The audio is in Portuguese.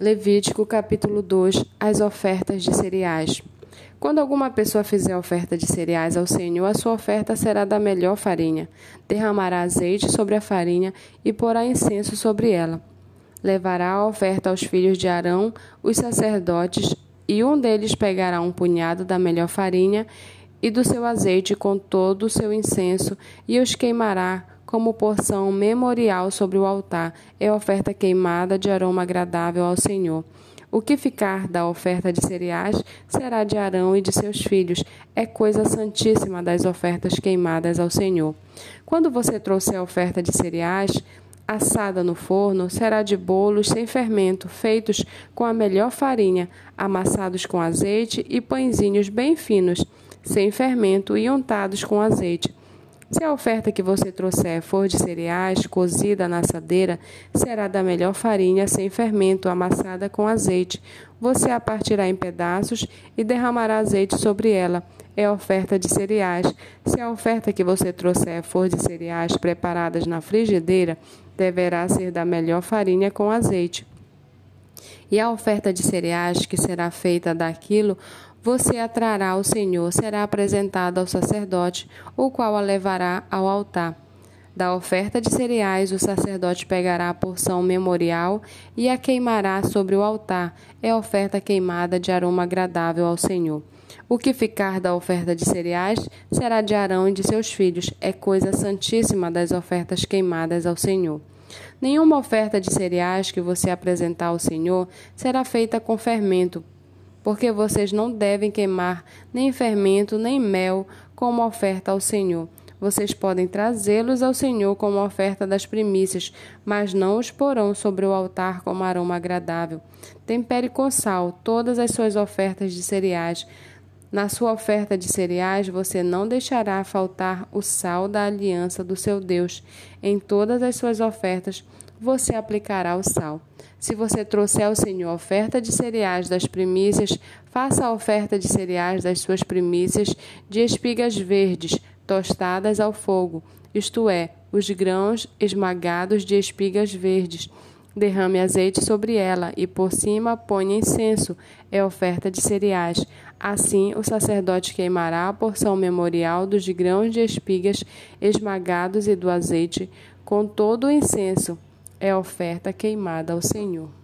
Levítico capítulo 2 As ofertas de cereais. Quando alguma pessoa fizer oferta de cereais ao Senhor, a sua oferta será da melhor farinha. Derramará azeite sobre a farinha e porá incenso sobre ela. Levará a oferta aos filhos de Arão, os sacerdotes, e um deles pegará um punhado da melhor farinha e do seu azeite com todo o seu incenso e os queimará como porção memorial sobre o altar, é oferta queimada de aroma agradável ao Senhor. O que ficar da oferta de cereais será de Arão e de seus filhos, é coisa santíssima das ofertas queimadas ao Senhor. Quando você trouxer a oferta de cereais, assada no forno, será de bolos sem fermento, feitos com a melhor farinha, amassados com azeite e pãezinhos bem finos, sem fermento e untados com azeite. Se a oferta que você trouxer for de cereais, cozida na assadeira, será da melhor farinha sem fermento, amassada com azeite. Você a partirá em pedaços e derramará azeite sobre ela. É oferta de cereais. Se a oferta que você trouxer for de cereais preparadas na frigideira, deverá ser da melhor farinha com azeite. E a oferta de cereais que será feita daquilo você a trará ao Senhor, será apresentada ao sacerdote, o qual a levará ao altar. Da oferta de cereais, o sacerdote pegará a porção memorial e a queimará sobre o altar. É oferta queimada de aroma agradável ao Senhor. O que ficar da oferta de cereais será de Arão e de seus filhos. É coisa santíssima das ofertas queimadas ao Senhor. Nenhuma oferta de cereais que você apresentar ao Senhor será feita com fermento, porque vocês não devem queimar nem fermento nem mel como oferta ao Senhor. Vocês podem trazê-los ao Senhor como oferta das primícias, mas não os porão sobre o altar como aroma agradável. Tempere com sal todas as suas ofertas de cereais. Na sua oferta de cereais, você não deixará faltar o sal da aliança do seu Deus. Em todas as suas ofertas, você aplicará o sal. Se você trouxer ao Senhor oferta de cereais das primícias, faça a oferta de cereais das suas primícias de espigas verdes, tostadas ao fogo, isto é, os grãos esmagados de espigas verdes. Derrame azeite sobre ela e por cima ponha incenso, é oferta de cereais. Assim, o sacerdote queimará a porção memorial dos grãos de espigas esmagados e do azeite com todo o incenso é oferta queimada ao Senhor.